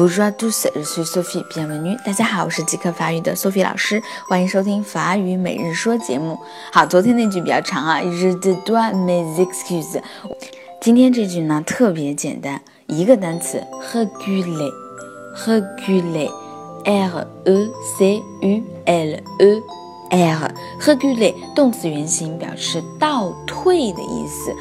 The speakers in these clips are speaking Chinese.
Bonjour à tous, je suis Sophie. Bienvenue. 大家好，我是即刻法语的 Sophie 老师，欢迎收听法语每日说节目。好，昨天那句比较长啊，Je te dois mes excuses。今天这句呢特别简单，一个单词，reculer，reculer，r e c u l e r，reculer 动词原形表示倒退的意思。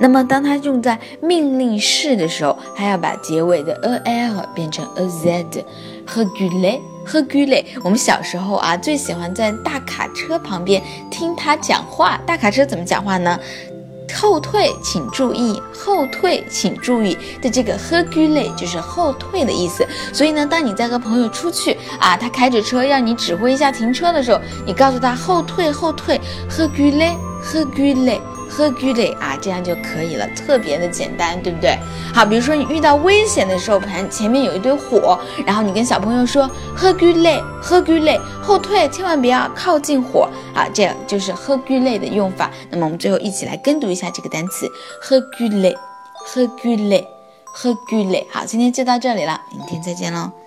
那么，当它用在命令式的时候，还要把结尾的 a l 变成 a z。h g u l e h g u l e 我们小时候啊，最喜欢在大卡车旁边听他讲话。大卡车怎么讲话呢？后退，请注意，后退，请注意的这个 h g u l e 就是后退的意思。所以呢，当你在和朋友出去啊，他开着车让你指挥一下停车的时候，你告诉他后退，后退 h g u l e h g u l e 喝 g 嘞啊，这样就可以了，特别的简单，对不对？好，比如说你遇到危险的时候，前前面有一堆火，然后你跟小朋友说喝 g 嘞，喝 g 嘞，后退，千万不要靠近火啊，这样就是喝 g 嘞的用法。那么我们最后一起来跟读一下这个单词喝 g 嘞，喝 g 嘞，喝 g 嘞。好，今天就到这里了，明天再见喽。